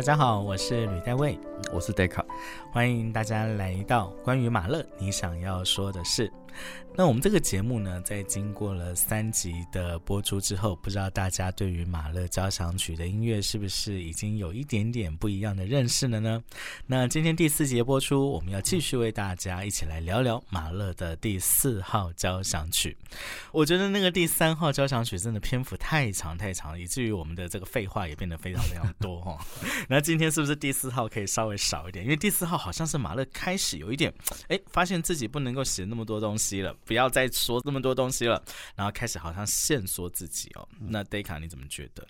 大家好，我是吕代卫，我是 Deca，欢迎大家来到关于马勒你想要说的事。那我们这个节目呢，在经过了三集的播出之后，不知道大家对于马勒交响曲的音乐是不是已经有一点点不一样的认识了呢？那今天第四节播出，我们要继续为大家一起来聊聊马勒的第四号交响曲。我觉得那个第三号交响曲真的篇幅太长太长，以至于我们的这个废话也变得非常非常多哈。那今天是不是第四号可以稍微少一点？因为第四号好像是马勒开始有一点，哎，发现自己不能够写那么多东西了。不要再说这么多东西了，然后开始好像限缩自己哦。那 Deca 你怎么觉得？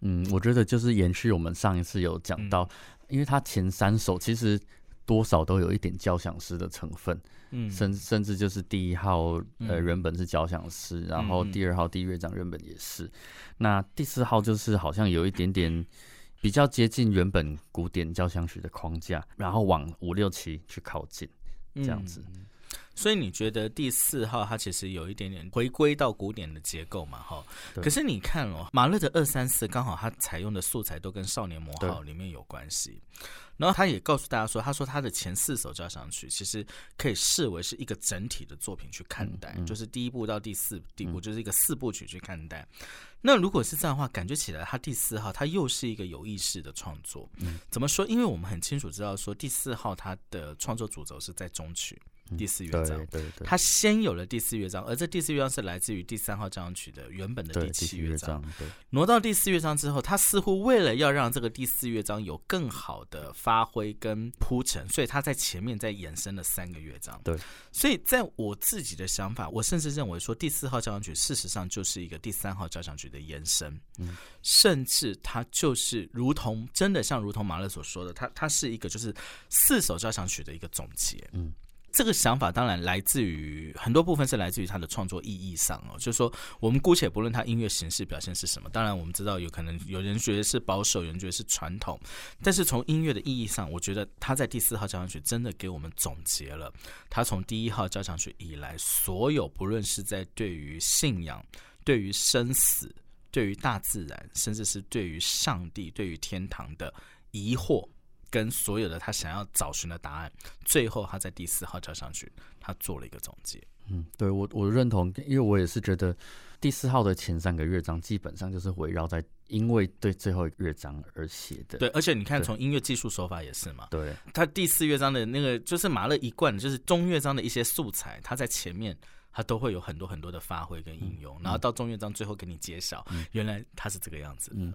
嗯，我觉得就是延续我们上一次有讲到，因为他前三首其实多少都有一点交响诗的成分，嗯，甚甚至就是第一号呃原本是交响诗，然后第二号第一乐章原本也是，那第四号就是好像有一点点比较接近原本古典交响曲的框架，然后往五六七去靠近这样子。所以你觉得第四号它其实有一点点回归到古典的结构嘛？哈，可是你看哦，马勒的二三四刚好他采用的素材都跟《少年魔号》里面有关系。然后他也告诉大家说，他说他的前四首交响曲其实可以视为是一个整体的作品去看待，就是第一部到第四第部就是一个四部曲去看待。那如果是这样的话，感觉起来他第四号他又是一个有意识的创作。嗯怎么说？因为我们很清楚知道说第四号他的创作主轴是在中曲。第四乐章，对对对，他先有了第四乐章，而这第四乐章是来自于第三号交响曲的原本的第七乐章。对。挪到第四乐章之后，他似乎为了要让这个第四乐章有更好的发挥跟铺陈，所以他在前面再延伸了三个乐章。对，所以在我自己的想法，我甚至认为说第四号交响曲事实上就是一个第三号交响曲的延伸，嗯，甚至它就是如同真的像如同马勒所说的，它它是一个就是四首交响曲的一个总结，嗯。这个想法当然来自于很多部分是来自于他的创作意义上哦，就是说我们姑且不论他音乐形式表现是什么，当然我们知道有可能有人觉得是保守，有人觉得是传统，但是从音乐的意义上，我觉得他在第四号交响曲真的给我们总结了他从第一号交响曲以来所有不论是在对于信仰、对于生死、对于大自然，甚至是对于上帝、对于天堂的疑惑。跟所有的他想要找寻的答案，最后他在第四号交响曲，他做了一个总结。嗯，对我我认同，因为我也是觉得第四号的前三个乐章基本上就是围绕在因为对最后一个乐章而写的。对，而且你看从音乐技术手法也是嘛。对，他第四乐章的那个就是马勒一贯就是中乐章的一些素材，他在前面他都会有很多很多的发挥跟应用，然后到中乐章最后给你揭晓，原来他是这个样子。嗯。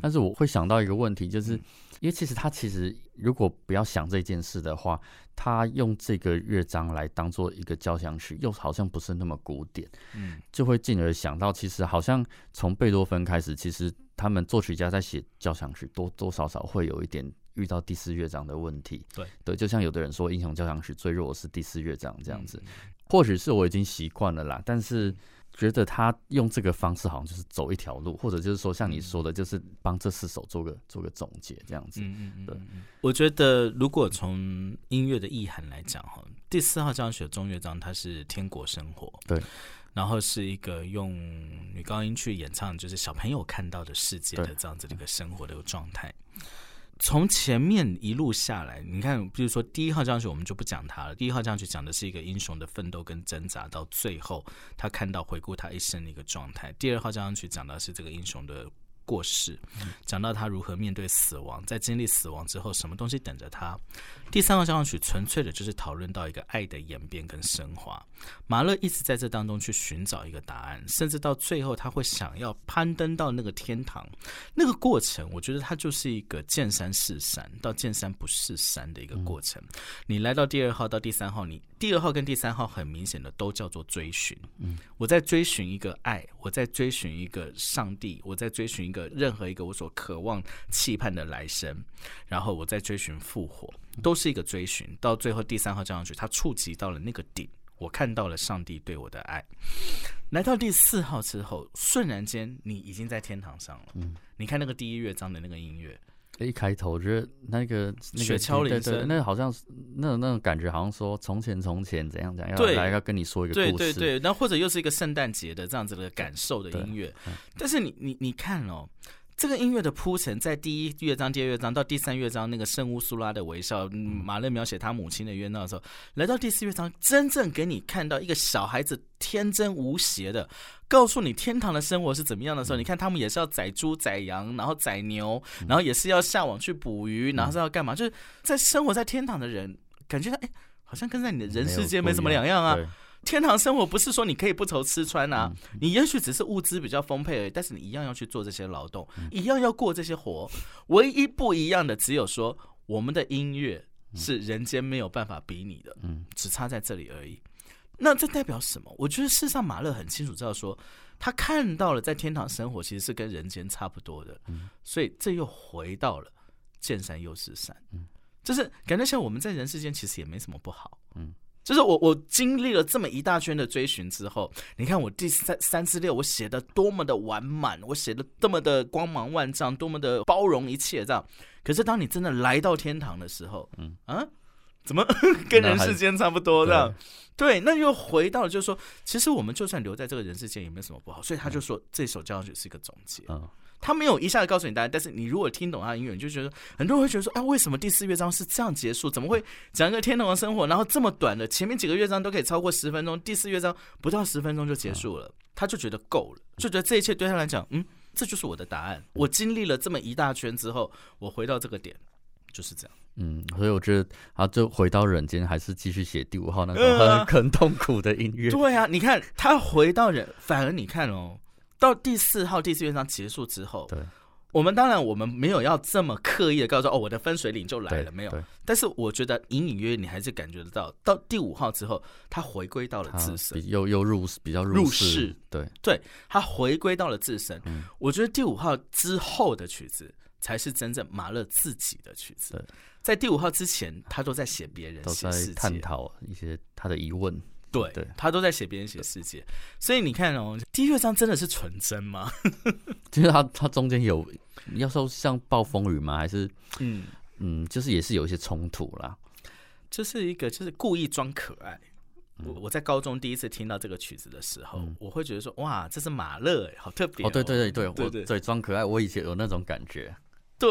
但是我会想到一个问题，就是因为其实他其实如果不要想这件事的话，他用这个乐章来当做一个交响曲，又好像不是那么古典，嗯，就会进而想到，其实好像从贝多芬开始，其实他们作曲家在写交响曲，多多少少会有一点遇到第四乐章的问题。对。对，就像有的人说，英雄交响曲最弱是第四乐章这样子，或许是我已经习惯了啦，但是。觉得他用这个方式好像就是走一条路，或者就是说像你说的，就是帮这四首做个做个总结这样子。嗯嗯对，我觉得如果从音乐的意涵来讲，哈，第四号交响曲中乐章它是天国生活，对，然后是一个用女高音去演唱，就是小朋友看到的世界的这样子的一个生活的一个状态。从前面一路下来，你看，比如说第一号交响曲，我们就不讲它了。第一号交响曲讲的是一个英雄的奋斗跟挣扎，到最后他看到回顾他一生的一个状态。第二号交响曲讲的是这个英雄的。过世，讲到他如何面对死亡，在经历死亡之后，什么东西等着他。第三个交响曲纯粹的就是讨论到一个爱的演变跟升华。马勒一直在这当中去寻找一个答案，甚至到最后他会想要攀登到那个天堂。那个过程，我觉得它就是一个见山是山到见山不是山的一个过程。你来到第二号到第三号，你第二号跟第三号很明显的都叫做追寻。嗯，我在追寻一个爱，我在追寻一个上帝，我在追寻。一个任何一个我所渴望、期盼的来生，然后我在追寻复活，都是一个追寻。到最后第三号交响曲，它触及到了那个顶，我看到了上帝对我的爱。来到第四号之后，瞬然间你已经在天堂上了。嗯，你看那个第一乐章的那个音乐。一开头，我觉得那个雪橇铃声，那好像是那那种感觉，好像说从前从前怎样怎样，要来要跟你说一个故事，对对对，那或者又是一个圣诞节的这样子的感受的音乐。但是你你你看哦，这个音乐的铺陈，在第一乐章、第二乐章到第三乐章，那个圣乌苏拉的微笑，马勒描写他母亲的冤闹的时候，来到第四乐章，真正给你看到一个小孩子天真无邪的，告诉你天堂的生活是怎么样的时候，你看他们也是要宰猪宰羊，然后宰牛，然后也是要下网去捕鱼，然后是要干嘛？就是在生活在天堂的人，感觉哎，好像跟在你的人世间没什么两样啊。天堂生活不是说你可以不愁吃穿啊，你也许只是物资比较丰沛而已，但是你一样要去做这些劳动，一样要过这些活。唯一不一样的只有说，我们的音乐是人间没有办法比拟的，嗯，只差在这里而已。那这代表什么？我觉得事实上马勒很清楚知道说，他看到了在天堂生活其实是跟人间差不多的，嗯，所以这又回到了见山又是山，嗯，就是感觉像我们在人世间其实也没什么不好，嗯。就是我，我经历了这么一大圈的追寻之后，你看我第三三四六，我写的多么的完满，我写的多么的光芒万丈，多么的包容一切，这样。可是当你真的来到天堂的时候，嗯啊，怎么 跟人世间差不多这样？对，那又回到了，就是说，其实我们就算留在这个人世间，也没什么不好。所以他就说，这首交响曲是一个总结。嗯。他没有一下子告诉你答案，但是你如果听懂他的音乐，你就觉得很多人会觉得说，哎，为什么第四乐章是这样结束？怎么会讲一个天堂的生活，然后这么短的，前面几个乐章都可以超过十分钟，第四乐章不到十分钟就结束了？他就觉得够了，就觉得这一切对他来讲，嗯，这就是我的答案。我经历了这么一大圈之后，我回到这个点，就是这样。嗯，所以我觉得，他就回到人间，还是继续写第五号那种 很痛苦的音乐。对啊，你看他回到人，反而你看哦。到第四号第四乐章结束之后，对，我们当然我们没有要这么刻意的告诉哦，我的分水岭就来了，没有。但是我觉得隐隐约约你还是感觉得到，到第五号之后，他回归到了自身，又又入比较入世，对。对，他回归到了自身。我觉得第五号之后的曲子才是真正马勒自己的曲子，在第五号之前，他都在写别人，都在探讨一些他的疑问。对，他都在写别人写世界，所以你看哦，第一乐章真的是纯真吗？就是他他中间有，要说像暴风雨吗？还是嗯嗯，就是也是有一些冲突啦。就是一个就是故意装可爱。我我在高中第一次听到这个曲子的时候，我会觉得说哇，这是马勒哎，好特别哦！对对对对，对对装可爱，我以前有那种感觉。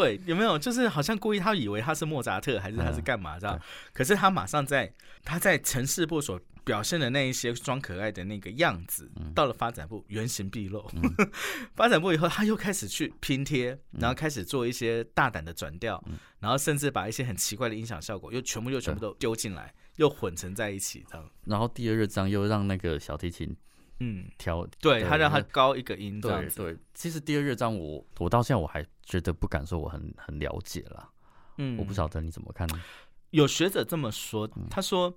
对，有没有就是好像故意他以为他是莫扎特还是他是干嘛这样？可是他马上在他在城市部所。表现的那一些装可爱的那个样子，到了发展部原形毕露。发展部以后，他又开始去拼贴，然后开始做一些大胆的转调，然后甚至把一些很奇怪的音响效果又全部又全部都丢进来，又混成在一起这样。然后第二乐章又让那个小提琴，嗯，调，对他让他高一个音这样子。对，其实第二乐章我我到现在我还觉得不敢说我很很了解了。嗯，我不晓得你怎么看。有学者这么说，他说。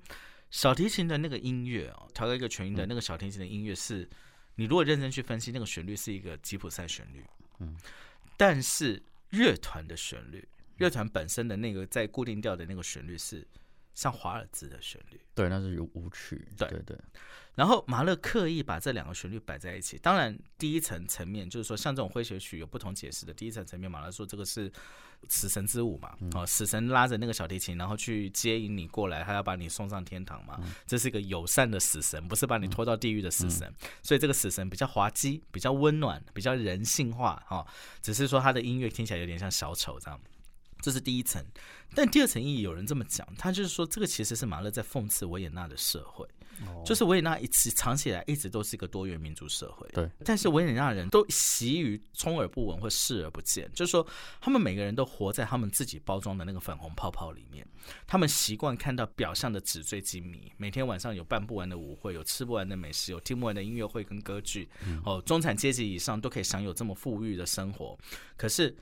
小提琴的那个音乐哦，调到一个全音的那个小提琴的音乐是，你如果认真去分析，那个旋律是一个吉普赛旋律，嗯，但是乐团的旋律，乐团本身的那个在固定调的那个旋律是像华尔兹的旋律，对，那是舞曲，对对对。然后马勒刻意把这两个旋律摆在一起，当然第一层层面就是说，像这种诙谐曲有不同解释的。第一层层面，马勒说这个是死神之舞嘛，哦，死神拉着那个小提琴，然后去接引你过来，他要把你送上天堂嘛。这是一个友善的死神，不是把你拖到地狱的死神。所以这个死神比较滑稽，比较温暖，比较人性化哈。只是说他的音乐听起来有点像小丑这样。这是第一层，但第二层意义有人这么讲，他就是说这个其实是马勒在讽刺维也纳的社会。就是维也纳一直长期以来一直都是一个多元民族社会，对。但是维也纳人都习于充耳不闻或视而不见，就是说他们每个人都活在他们自己包装的那个粉红泡泡里面，他们习惯看到表象的纸醉金迷，每天晚上有办不完的舞会，有吃不完的美食，有听不完的音乐会跟歌剧，哦，中产阶级以上都可以享有这么富裕的生活，可是。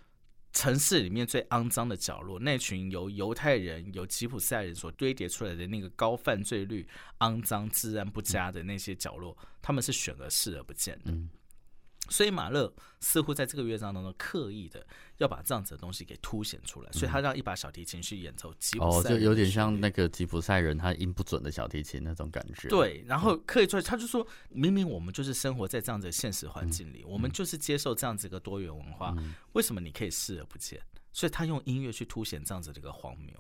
城市里面最肮脏的角落，那群由犹太人、由吉普赛人所堆叠出来的那个高犯罪率、肮脏、治安不佳的那些角落，他们是选而视而不见的。所以马勒似乎在这个乐章当中刻意的要把这样子的东西给凸显出来，所以他让一把小提琴去演奏吉普赛，哦，就有点像那个吉普赛人他音不准的小提琴那种感觉。对，然后刻意出来，他就说明明我们就是生活在这样子的现实环境里，我们就是接受这样子一个多元文化，为什么你可以视而不见？所以他用音乐去凸显这样子的一个荒谬，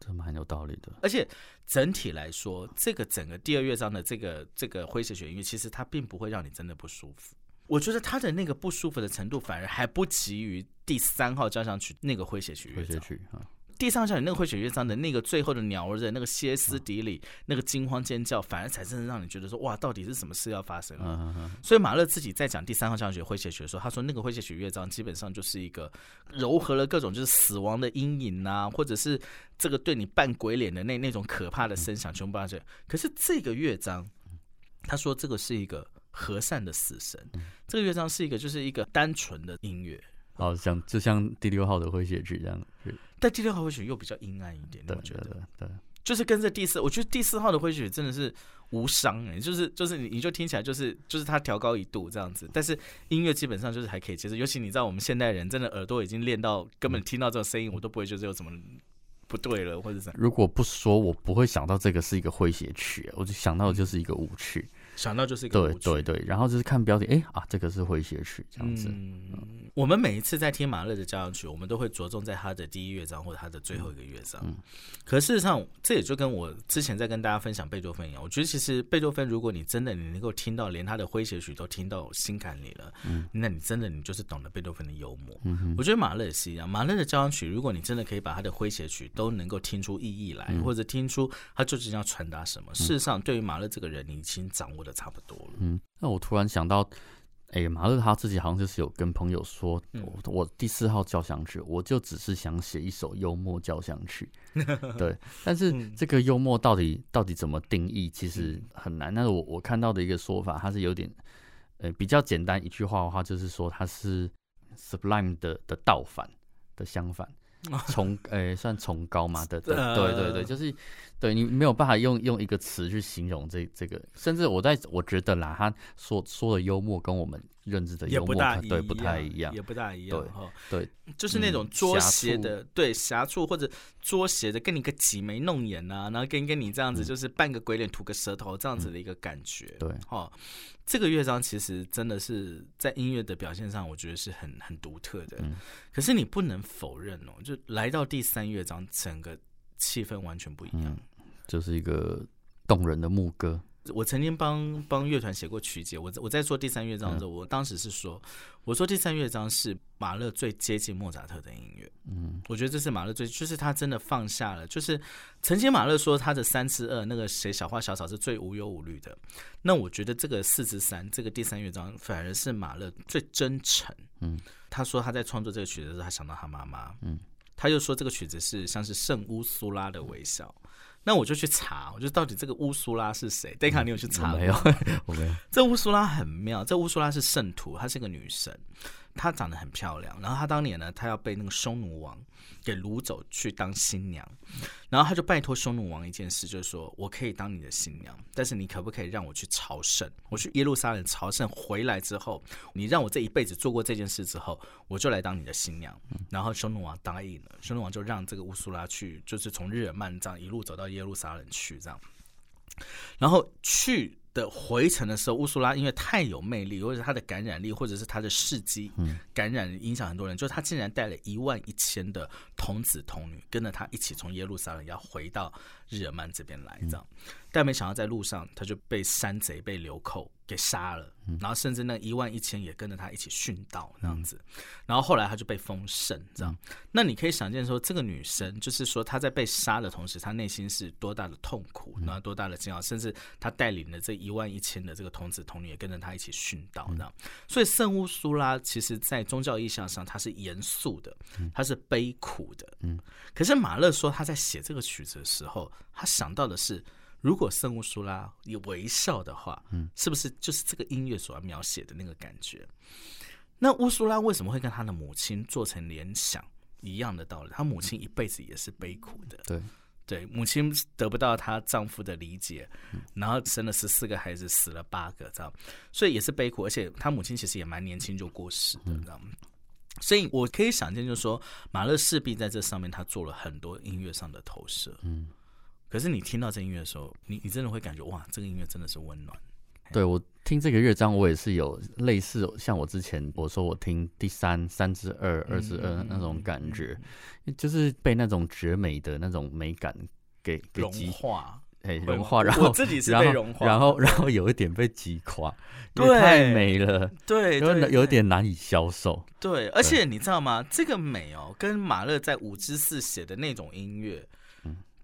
这蛮有道理的。而且整体来说，这个整个第二乐章的这个这个诙谐弦乐，其实它并不会让你真的不舒服。我觉得他的那个不舒服的程度，反而还不及于第三号交响曲那个诙谐曲乐章。第三小曲那个诙谐乐章的那个最后的鸟儿的那个歇斯底里，那个惊慌尖叫，反而才真的让你觉得说哇，到底是什么事要发生了？所以马勒自己在讲第三号交响曲诙谐曲的时候，他说那个诙谐曲乐章基本上就是一个糅合了各种就是死亡的阴影啊，或者是这个对你扮鬼脸的那那种可怕的声响全部这。可是这个乐章，他说这个是一个和善的死神，这个乐章是一个就是一个单纯的音乐。好像就像第六号的诙谐曲这样，但第六号诙谐又比较阴暗一点，我觉得，对，就是跟着第四，我觉得第四号的诙谐曲真的是无伤哎，就是就是你你就听起来就是就是它调高一度这样子，但是音乐基本上就是还可以接受，尤其你知道我们现代人真的耳朵已经练到根本听到这个声音我都不会觉得有什么不对了或者怎，如果不说我不会想到这个是一个诙谐曲，我就想到的就是一个舞曲。想到就是一个对对对，然后就是看标题，哎啊，这个是诙谐曲这样子。嗯，我们每一次在听马勒的交响曲，我们都会着重在他的第一乐章或者他的最后一个乐章。嗯，可事实上，这也就跟我之前在跟大家分享贝多芬一样，我觉得其实贝多芬，如果你真的你能够听到连他的诙谐曲都听到心坎里了，嗯，那你真的你就是懂得贝多芬的幽默。嗯。我觉得马勒也是一样，马勒的交响曲，如果你真的可以把他的诙谐曲都能够听出意义来，或者听出他究竟要传达什么，事实上，对于马勒这个人，你已经掌握的差不多了。嗯，那我突然想到，哎，马勒他自己好像就是有跟朋友说，我我第四号交响曲，我就只是想写一首幽默交响曲。对，但是这个幽默到底到底怎么定义，其实很难。但是我我看到的一个说法，它是有点，呃，比较简单一句话的话，就是说它是 sublime 的的倒反的相反。崇诶，算崇高嘛？的对对对对，就是对你没有办法用用一个词去形容这这个，甚至我在我觉得啦，他说说的幽默跟我们认知的幽默对不太一样，也不大一样哈。对，就是那种捉邪的，对狭处或者捉邪的，跟你个挤眉弄眼啊，然后跟跟你这样子，就是扮个鬼脸吐个舌头这样子的一个感觉。对，哈。这个乐章其实真的是在音乐的表现上，我觉得是很很独特的。嗯，可是你不能否认哦，就来到第三乐章，整个气氛完全不一样，就是一个动人的牧歌。我曾经帮帮乐团写过曲解，我我在做第三乐章的时候，我当时是说，我说第三乐章是马勒最接近莫扎特的音乐。嗯，我觉得这是马勒最，就是他真的放下了。就是曾经马勒说他的三之二那个谁小花小草是最无忧无虑的，那我觉得这个四之三这个第三乐章反而是马勒最真诚。嗯，他说他在创作这个曲子的时候，他想到他妈妈。嗯，他就说这个曲子是像是圣乌苏拉的微笑。那我就去查，我就到底这个乌苏拉是谁？戴卡，你有去查没有？我没有。这乌苏拉很妙，这乌苏拉是圣徒，她是个女神。她长得很漂亮，然后她当年呢，她要被那个匈奴王给掳走去当新娘，然后她就拜托匈奴王一件事，就是说我可以当你的新娘，但是你可不可以让我去朝圣？我去耶路撒冷朝圣回来之后，你让我这一辈子做过这件事之后，我就来当你的新娘。然后匈奴王答应了，匈奴王就让这个乌苏拉去，就是从日耳曼这样一路走到耶路撒冷去，这样，然后去。的回程的时候，乌苏拉因为太有魅力，或者是她的感染力，或者是他的事迹感染影响很多人，就是他竟然带了一万一千的童子童女跟着他一起从耶路撒冷要回到日耳曼这边来，这样，但没想到在路上他就被山贼被流寇。给杀了，然后甚至那一万一千也跟着他一起殉道这样子，然后后来他就被封圣这样。那你可以想见说，这个女生就是说她在被杀的同时，她内心是多大的痛苦，然后多大的煎熬，甚至她带领的这一万一千的这个童子童女也跟着她一起殉道这样。所以圣乌苏拉其实在宗教意象上，她是严肃的，她是悲苦的。嗯，可是马勒说他在写这个曲子的时候，他想到的是。如果圣乌苏拉有微笑的话，嗯，是不是就是这个音乐所要描写的那个感觉？那乌苏拉为什么会跟他的母亲做成联想一样的道理？她母亲一辈子也是悲苦的，对对，母亲得不到她丈夫的理解，然后生了十四个孩子，死了八个，这样，所以也是悲苦。而且她母亲其实也蛮年轻就过世的，知道吗？所以我可以想见，就是说马勒势必在这上面他做了很多音乐上的投射，嗯。可是你听到这音乐的时候，你你真的会感觉哇，这个音乐真的是温暖。对我听这个乐章，我也是有类似像我之前我说我听第三三之二二之二那种感觉，就是被那种绝美的那种美感给给融化。哎融化，然后我自己是被融化，然后然后有一点被击垮，对，太美了，对，有有点难以消受，对，而且你知道吗？这个美哦，跟马勒在五之四写的那种音乐，嗯，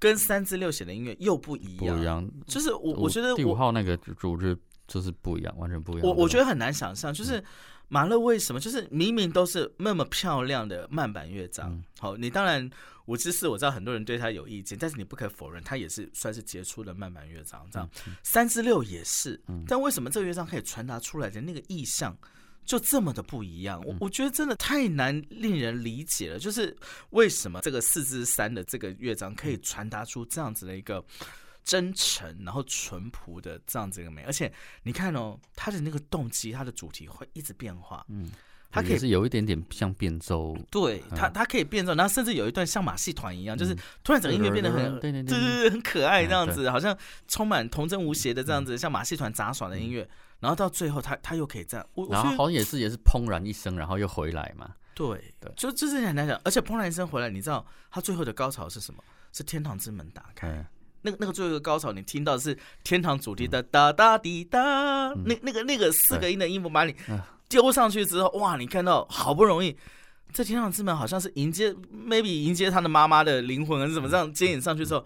跟三之六写的音乐又不一样，不一样，就是我我觉得第五号那个组织就是不一样，完全不一样。我我觉得很难想象，就是马勒为什么就是明明都是那么漂亮的慢板乐章，好，你当然。五之四我知道很多人对他有意见，但是你不可否认，他也是算是杰出的慢板乐章。这样，三之六也是，但为什么这个乐章可以传达出来的那个意象就这么的不一样？我我觉得真的太难令人理解了。就是为什么这个四之三的这个乐章可以传达出这样子的一个真诚，然后淳朴的这样子一个美？而且你看哦，它的那个动机，它的主题会一直变化。嗯。它可以是有一点点像变奏，对它，它可以变奏，然后甚至有一段像马戏团一样，就是突然整个音乐变得很，对对对，很可爱这样子，好像充满童真无邪的这样子，像马戏团杂耍的音乐，然后到最后，他他又可以这样，然后好像也是也是砰然一声，然后又回来嘛，对对，就就是很难讲，而且砰然一声回来，你知道他最后的高潮是什么？是天堂之门打开，那个那个最后一个高潮，你听到是天堂主题的哒哒滴哒，那那个那个四个音的音符把你。丢上去之后，哇！你看到好不容易，这天堂之门好像是迎接，maybe 迎接他的妈妈的灵魂，还是怎么这样接引上去之后，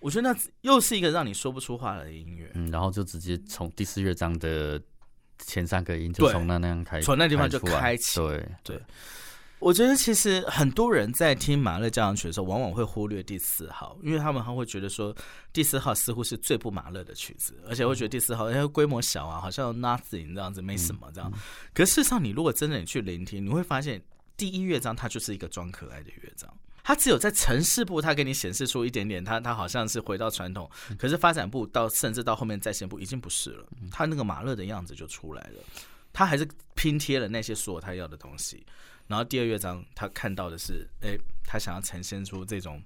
我觉得那又是一个让你说不出话来的音乐。嗯，然后就直接从第四乐章的前三个音就从那那样开，从那地方就开启。对对。我觉得其实很多人在听马勒交响曲的时候，往往会忽略第四号，因为他们还会觉得说第四号似乎是最不马勒的曲子，而且会觉得第四号因为规模小啊，好像 nothing 这样子没什么这样。可事实上，你如果真的你去聆听，你会发现第一乐章它就是一个装可爱的乐章，它只有在城市部它给你显示出一点点，它它好像是回到传统，可是发展部到甚至到后面在线部已经不是了，它那个马勒的样子就出来了，他还是拼贴了那些所有他要的东西。然后第二乐章，他看到的是，哎，他想要呈现出这种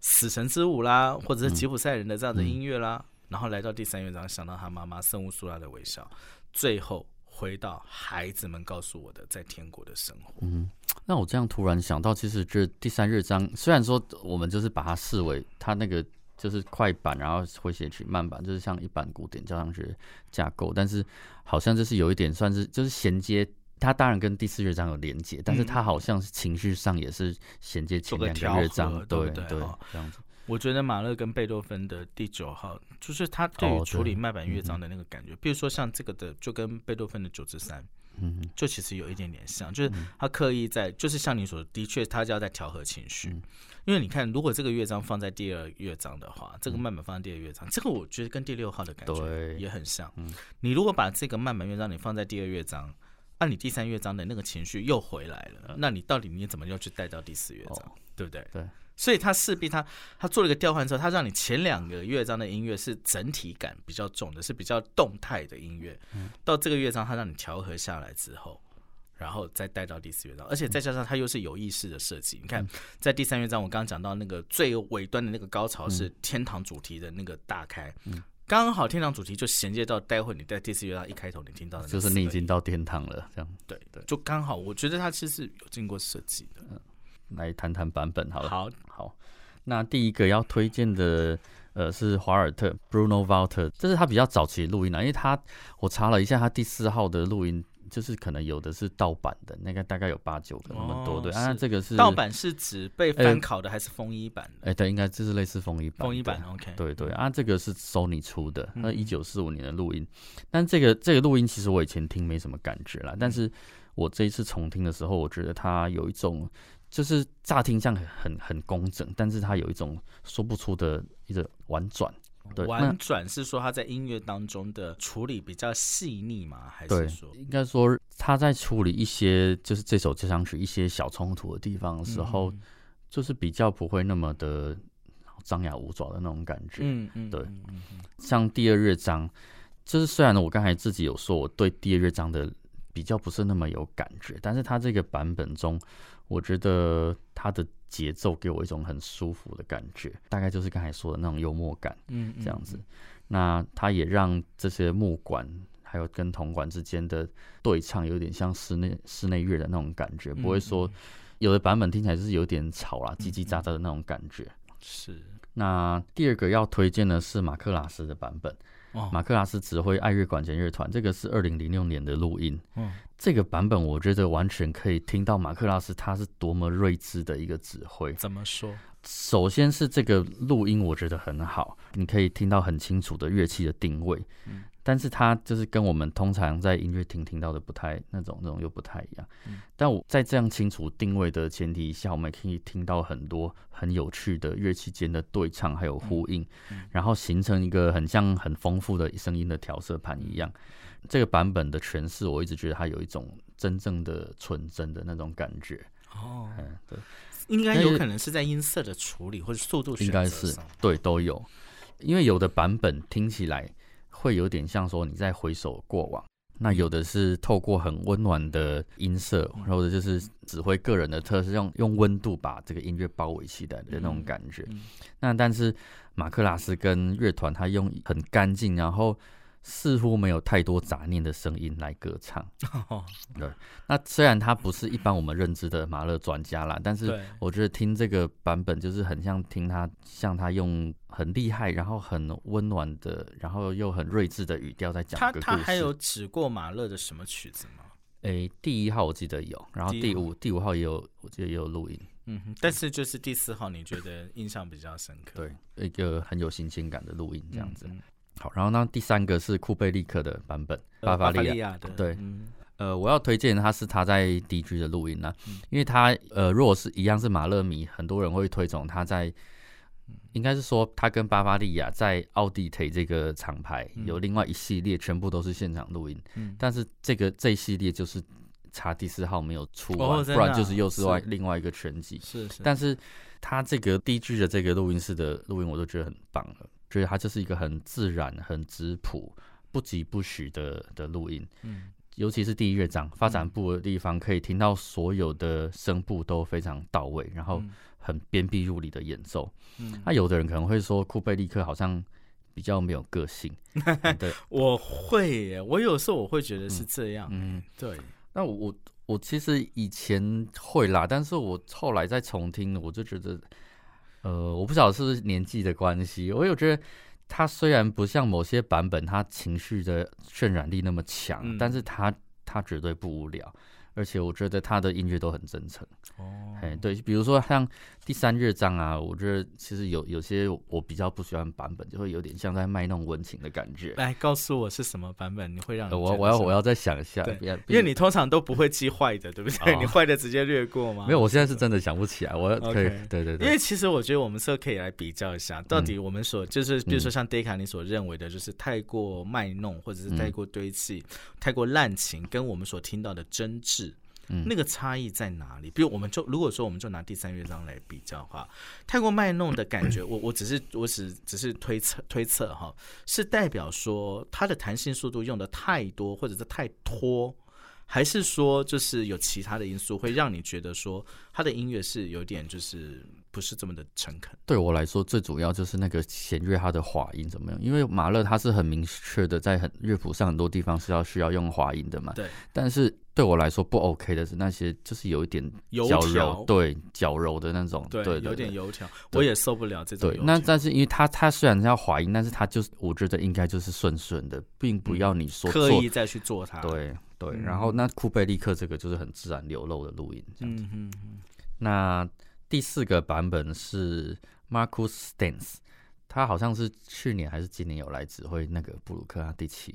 死神之舞啦，或者是吉普赛人的这样的音乐啦。然后来到第三乐章，想到他妈妈圣乌苏拉的微笑，最后回到孩子们告诉我的在天国的生活。嗯，那我这样突然想到，其实这第三乐章，虽然说我们就是把它视为它那个就是快板，然后会写曲慢板，就是像一版古典交响曲架构，但是好像就是有一点算是就是衔接。它当然跟第四乐章有连接，但是它好像是情绪上也是衔接前两个乐章，对对，这样子。我觉得马勒跟贝多芬的第九号，就是他对于处理慢板乐章的那个感觉，比如说像这个的，就跟贝多芬的九之三，嗯，就其实有一点点像，就是他刻意在，就是像你所，的确他就要在调和情绪，因为你看，如果这个乐章放在第二乐章的话，这个慢板放在第二乐章，这个我觉得跟第六号的感觉也很像。你如果把这个慢板乐章你放在第二乐章。按你第三乐章的那个情绪又回来了，那你到底你怎么又去带到第四乐章，对不对？对，所以他势必他他做了一个调换之后，他让你前两个乐章的音乐是整体感比较重的，是比较动态的音乐。嗯到这个乐章，他让你调和下来之后，然后再带到第四乐章，而且再加上他又是有意识的设计。你看，在第三乐章，我刚刚讲到那个最尾端的那个高潮是天堂主题的那个大开。嗯刚好天堂主题就衔接到待会你在第四乐章一开头你听到的，就是你已经到天堂了，这样对对，就刚好，我觉得它其实有经过设计的。嗯，来谈谈版本好了。好，好，那第一个要推荐的呃是华尔特 Bruno Walter，这是他比较早期的录音啊，因为他我查了一下他第四号的录音。就是可能有的是盗版的，那个大概有八九个那么多，对啊，这个是盗版是指被翻拷的还是封衣版的？哎，对，应该就是类似封衣版。封衣版，OK，对对啊，这个是 Sony 出的，那一九四五年的录音，但这个这个录音其实我以前听没什么感觉啦，但是我这一次重听的时候，我觉得它有一种就是乍听像很很工整，但是它有一种说不出的一个婉转。婉转是说他在音乐当中的处理比较细腻吗？还是说应该说他在处理一些就是这首交响曲一些小冲突的地方的时候，就是比较不会那么的张牙舞爪的那种感觉。嗯嗯，对。像第二乐章，就是虽然呢，我刚才自己有说我对第二乐章的比较不是那么有感觉，但是他这个版本中，我觉得他的。节奏给我一种很舒服的感觉，大概就是刚才说的那种幽默感，嗯，这样子。那它也让这些木管还有跟铜管之间的对唱有点像室内室内乐的那种感觉，不会说有的版本听起来就是有点吵啦，叽叽喳喳的那种感觉。是。那第二个要推荐的是马克拉斯的版本。马克拉斯指挥爱乐管弦乐团，这个是二零零六年的录音。嗯，这个版本我觉得完全可以听到马克拉斯他是多么睿智的一个指挥。怎么说？首先是这个录音，我觉得很好，你可以听到很清楚的乐器的定位。嗯。但是它就是跟我们通常在音乐厅听到的不太那种那种又不太一样。但我在这样清楚定位的前提下，我们可以听到很多很有趣的乐器间的对唱还有呼应，然后形成一个很像很丰富的声音的调色盘一样。这个版本的诠释，我一直觉得它有一种真正的纯真的那种感觉。哦，嗯，对，应该有可能是在音色的处理或者速度应该是对都有，因为有的版本听起来。会有点像说你在回首过往，那有的是透过很温暖的音色，或者就是指挥个人的特色，用用温度把这个音乐包围起来的那种感觉。那但是马克拉斯跟乐团他用很干净，然后。似乎没有太多杂念的声音来歌唱。对，那虽然他不是一般我们认知的马勒专家啦，但是我觉得听这个版本就是很像听他，像他用很厉害，然后很温暖的，然后又很睿智的语调在讲。他他还有指过马勒的什么曲子吗？诶，第一号我记得有，然后第五第五号也有，我记得也有录音。嗯，但是就是第四号，你觉得印象比较深刻？对，一个很有新鲜感的录音这样子。好，然后那第三个是库贝利克的版本，巴伐利亚的。对，呃，我要推荐他是他在 DG 的录音呢，因为他呃，如果是一样是马勒迷，很多人会推崇他在，应该是说他跟巴伐利亚在奥迪特这个厂牌有另外一系列，全部都是现场录音。嗯，但是这个这一系列就是查第四号没有出完，不然就是又是外另外一个全集。是是，但是他这个 DG 的这个录音室的录音，我都觉得很棒了。觉得它就是一个很自然、很质朴、不疾不徐的的录音，嗯，尤其是第一乐章发展部的地方，可以听到所有的声部都非常到位，然后很鞭辟入里的演奏。嗯，那有的人可能会说库贝利克好像比较没有个性，对，我会，我有时候我会觉得是这样，嗯，对。那我我其实以前会啦，但是我后来再重听，我就觉得。呃，我不晓得是不是年纪的关系，我有觉得他虽然不像某些版本，他情绪的渲染力那么强，但是他他绝对不无聊。而且我觉得他的音乐都很真诚哦，哎，对，比如说像第三乐章啊，我觉得其实有有些我比较不喜欢版本，就会有点像在卖弄温情的感觉。来告诉我是什么版本，你会让我我要我要再想一下，对，因为你通常都不会记坏的，对不对？你坏的直接略过吗？没有，我现在是真的想不起来。我可以，对对对。因为其实我觉得我们是可以来比较一下，到底我们所就是，比如说像 Deka 你所认为的，就是太过卖弄，或者是太过堆砌、太过滥情，跟我们所听到的真挚。那个差异在哪里？比如，我们就如果说我们就拿第三乐章来比较的话，太过卖弄的感觉，我我只是我只只是推测推测哈，是代表说它的弹性速度用的太多，或者是太拖，还是说就是有其他的因素会让你觉得说他的音乐是有点就是不是这么的诚恳？对我来说，最主要就是那个弦乐它的滑音怎么样？因为马勒他是很明确的，在很乐谱上很多地方是要需要用滑音的嘛。对，但是。对我来说不 OK 的是那些，就是有一点油柔，对绞柔的那种，对，有点油条，我也受不了这种。对，那但是因为他他虽然要滑音，但是他就是我觉得应该就是顺顺的，并不要你说刻意再去做它。对对，然后那库贝利克这个就是很自然流露的录音这样子。嗯嗯那第四个版本是 Marcus Stans，他好像是去年还是今年有来指挥那个布鲁克阿第七。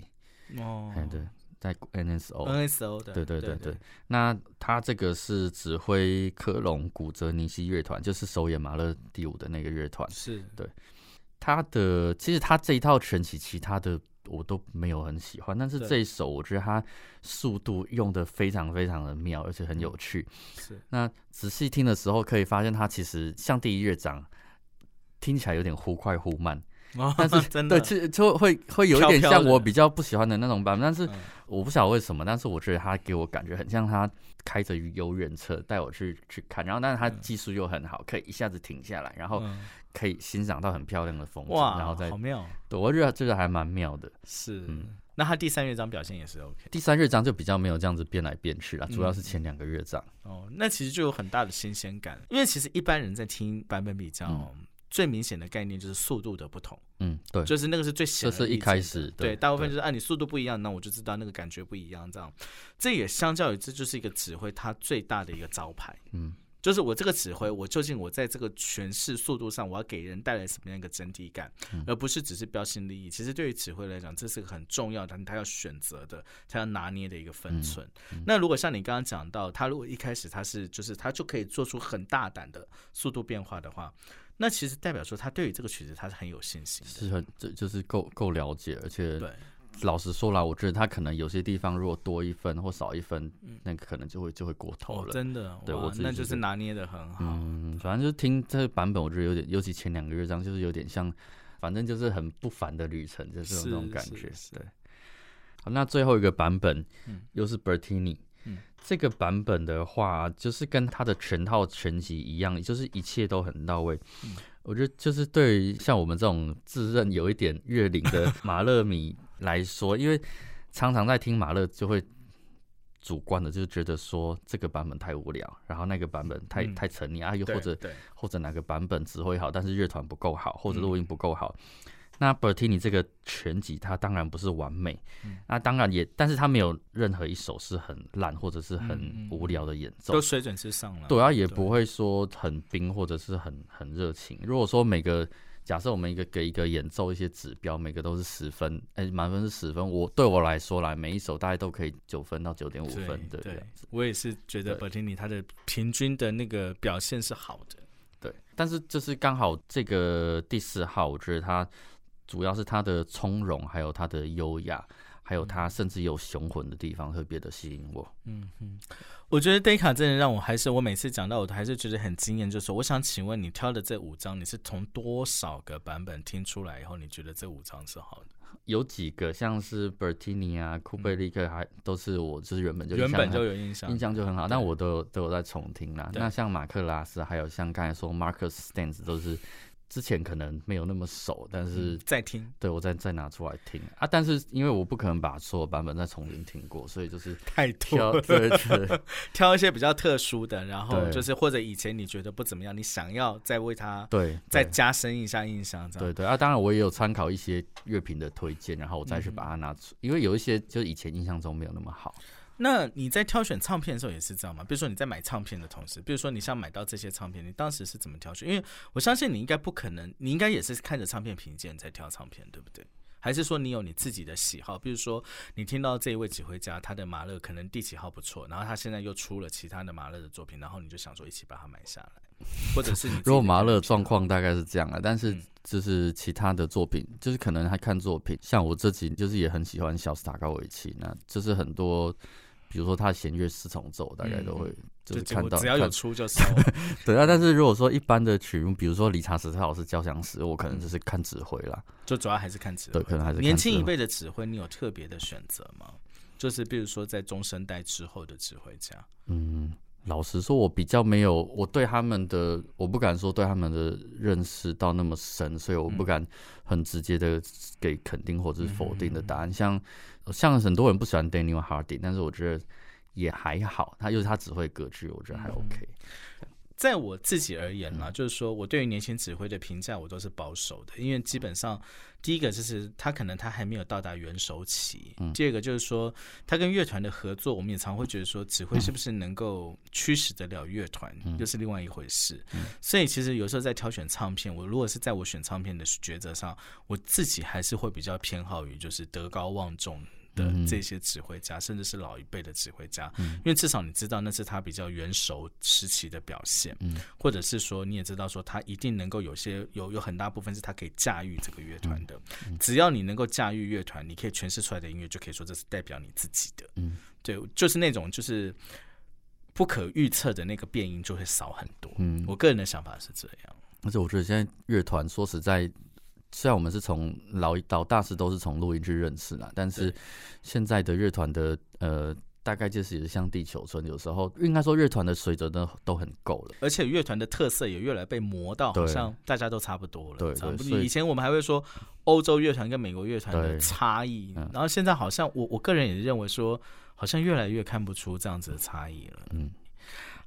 哦，哎对。在 NSO，NSO 的，对对对对。那他这个是指挥科隆古泽尼西乐团，就是首演马勒第五的那个乐团。是对他的，其实他这一套全曲，其他的我都没有很喜欢，但是这一首我觉得他速度用的非常非常的妙，而且很有趣。是那仔细听的时候，可以发现他其实像第一乐章，听起来有点忽快忽慢。但是真的。对，其实就会会有一点像我比较不喜欢的那种版本，但是我不晓得为什么，但是我觉得他给我感觉很像他开着游园车带我去去看，然后但是他技术又很好，可以一下子停下来，然后可以欣赏到很漂亮的风景，然后再好妙，对，我觉得这个还蛮妙的。是，那他第三乐章表现也是 OK，第三乐章就比较没有这样子变来变去了，主要是前两个乐章。哦，那其实就有很大的新鲜感，因为其实一般人在听版本比较。最明显的概念就是速度的不同。嗯，对，就是那个是最显，就是一开始对，大部分就是啊，你速度不一样，那我就知道那个感觉不一样，这样。这也相较于这就是一个指挥它最大的一个招牌。嗯。就是我这个指挥，我究竟我在这个诠释速度上，我要给人带来什么样一个整体感，而不是只是标新立异。其实对于指挥来讲，这是个很重要的，他要选择的，他要拿捏的一个分寸。那如果像你刚刚讲到，他如果一开始他是就是他就可以做出很大胆的速度变化的话，那其实代表说他对于这个曲子他是很有信心的，是很这就是够够了解，而且对。老实说啦，我觉得他可能有些地方如果多一分或少一分，那可能就会就会过头了。真的，对我那就是拿捏的很好。嗯，反正就是听这个版本，我觉得有点，尤其前两个乐章，就是有点像，反正就是很不凡的旅程，就是有那种感觉。对。好，那最后一个版本，又是 Bertini。嗯，这个版本的话，就是跟他的全套全集一样，就是一切都很到位。我觉得就是对于像我们这种自认有一点乐龄的马勒迷。来说，因为常常在听马勒，就会主观的，就是觉得说这个版本太无聊，然后那个版本太太沉溺啊，又或者或者哪个版本指挥好，但是乐团不够好，或者录音不够好。那 Bertini 这个全集，它当然不是完美，那当然也，但是它没有任何一首是很烂或者是很无聊的演奏，都水准之上了。对啊，也不会说很冰或者是很很热情。如果说每个假设我们一个给一个演奏一些指标，每个都是十分，哎，满分是十分。我对我来说来，每一首大概都可以九分到九点五分，对对？我也是觉得 Bertini 他的平均的那个表现是好的，对。但是就是刚好这个第四号，我觉得他主要是他的从容，还有他的优雅。还有他甚至有雄浑的地方，特别的吸引我。嗯嗯，我觉得 Deka 真的让我还是我每次讲到我都还是觉得很惊艳。就是我想请问你挑的这五张，你是从多少个版本听出来以后，你觉得这五张是好的？有几个像是 Bertini 啊、库贝利克，还都是我就是原本就原本就有印象，印象就很好。但我都有都有在重听啦。那像马克拉斯，还有像刚才说 Marcus Stans，都是。之前可能没有那么熟，但是再听，对我再再拿出来听啊！但是因为我不可能把所有版本再重新听过，所以就是太挑，对对，挑一些比较特殊的，然后就是或者以前你觉得不怎么样，你想要再为他对再加深一下印象，对对啊！当然我也有参考一些乐评的推荐，然后我再去把它拿出，因为有一些就是以前印象中没有那么好。那你在挑选唱片的时候也是这样吗？比如说你在买唱片的同时，比如说你想买到这些唱片，你当时是怎么挑选？因为我相信你应该不可能，你应该也是看着唱片评鉴在挑唱片，对不对？还是说你有你自己的喜好？比如说你听到这一位指挥家他的马勒可能第几号不错，然后他现在又出了其他的马勒的作品，然后你就想说一起把它买下来，或者是你 如果马勒状况大概是这样啊，但是就是其他的作品，就是可能还看作品。像我自己就是也很喜欢小斯塔高维奇，那就是很多。比如说他弦乐四重奏，大概都会就是看到，只要有出就 收。对啊，但是如果说一般的曲目，比如说理查史特老师交响诗，我可能就是看指挥啦，就主要还是看指挥。对，可能还是年轻一辈的指挥，你有特别的选择吗？就是比如说在中生代之后的指挥家，嗯。老实说，我比较没有，我对他们的，我不敢说对他们的认识到那么深，所以我不敢很直接的给肯定或者是否定的答案。像像很多人不喜欢 Daniel Harding，但是我觉得也还好，他就是他只会歌剧，我觉得还 OK。在我自己而言呢，就是说我对于年轻指挥的评价，我都是保守的，因为基本上第一个就是他可能他还没有到达元首期，第二个就是说他跟乐团的合作，我们也常会觉得说指挥是不是能够驱使得了乐团，又是另外一回事。所以其实有时候在挑选唱片，我如果是在我选唱片的抉择上，我自己还是会比较偏好于就是德高望重。的这些指挥家，甚至是老一辈的指挥家，因为至少你知道那是他比较元首时期的表现，或者是说你也知道说他一定能够有些有有很大部分是他可以驾驭这个乐团的。只要你能够驾驭乐团，你可以诠释出来的音乐就可以说这是代表你自己的。嗯，对，就是那种就是不可预测的那个变音就会少很多。嗯，我个人的想法是这样。而且我觉得现在乐团说实在。虽然我们是从老老大师都是从录音去认识啦，但是现在的乐团的呃，大概就是也是像地球村，有时候应该说乐团的水准都都很够了，而且乐团的特色也越来被磨到，好像大家都差不多了。对对，以前我们还会说欧洲乐团跟美国乐团的差异，然后现在好像我我个人也认为说，好像越来越看不出这样子的差异了。嗯。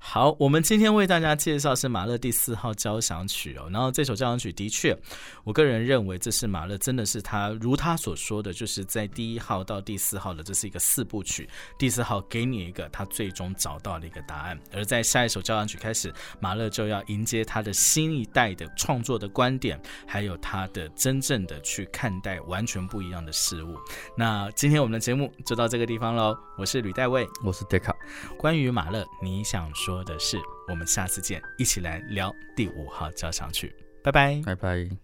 好，我们今天为大家介绍是马勒第四号交响曲哦。然后这首交响曲的确，我个人认为这是马勒真的是他如他所说的，就是在第一号到第四号的这是一个四部曲。第四号给你一个他最终找到的一个答案，而在下一首交响曲开始，马勒就要迎接他的新一代的创作的观点，还有他的真正的去看待完全不一样的事物。那今天我们的节目就到这个地方喽。我是吕代卫，我是德卡。关于马勒，你想说说？的是，我们下次见，一起来聊第五号交响曲，拜拜，拜拜。